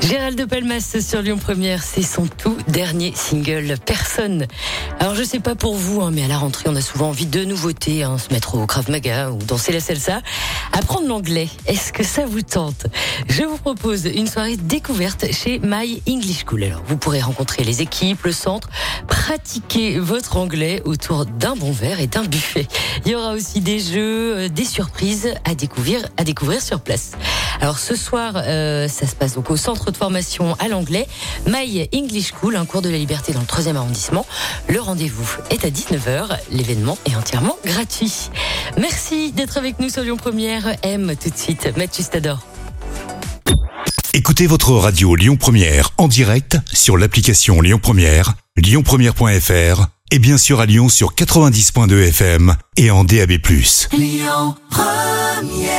Gérald de Palmas sur Lyon Première, c'est son tout dernier single, Personne. Alors je sais pas pour vous, hein, mais à la rentrée, on a souvent envie de nouveautés, hein, se mettre au Krav Maga ou danser la salsa. Apprendre l'anglais, est-ce que ça vous tente? Je vous propose une soirée découverte chez My English School. Alors vous pourrez rencontrer les équipes, le centre, pratiquer votre anglais autour d'un bon verre et d'un buffet. Il y aura aussi des jeux, euh, des surprises à découvrir, à découvrir sur place. Alors ce soir, euh, ça se passe donc au centre de formation à l'anglais, My English School, un cours de la liberté dans le 3e arrondissement. Le rendez-vous est à 19h. L'événement est entièrement gratuit. Merci d'être avec nous sur Lyon Première. M tout de suite, Mathieu Stador. Écoutez votre radio Lyon Première en direct sur l'application Lyon Première, lyonpremière.fr et bien sûr à Lyon sur 90.2 FM et en DAB+. Lyon Première